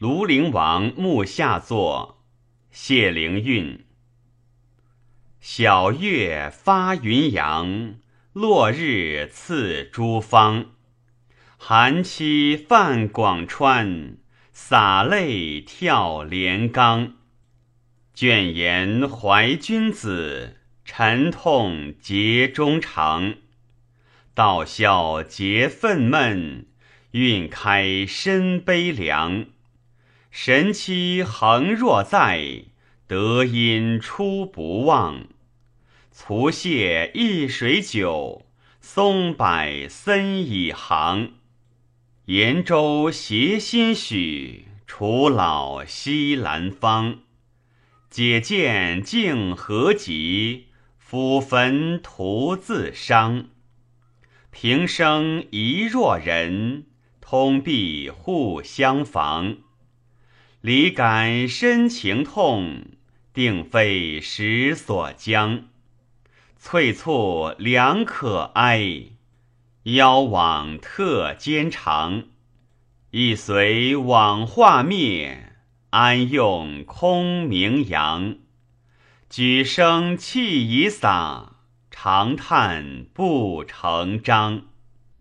庐陵王墓下作，谢灵运。小月发云阳，落日次诸方。寒妻泛广川，洒泪跳连冈。卷言怀君子，沉痛结衷肠。道笑结愤懑，运开身悲凉。神妻恒若在，德音出不忘。卒谢一水酒，松柏森已行。延州携新许，楚老西兰芳。解见竟何及？抚坟徒自伤。平生一若人，通必互相防。离感深情痛，定非时所将。翠簇良可哀，腰往特兼长。一随往化灭，安用空名扬？举声气已洒，长叹不成章。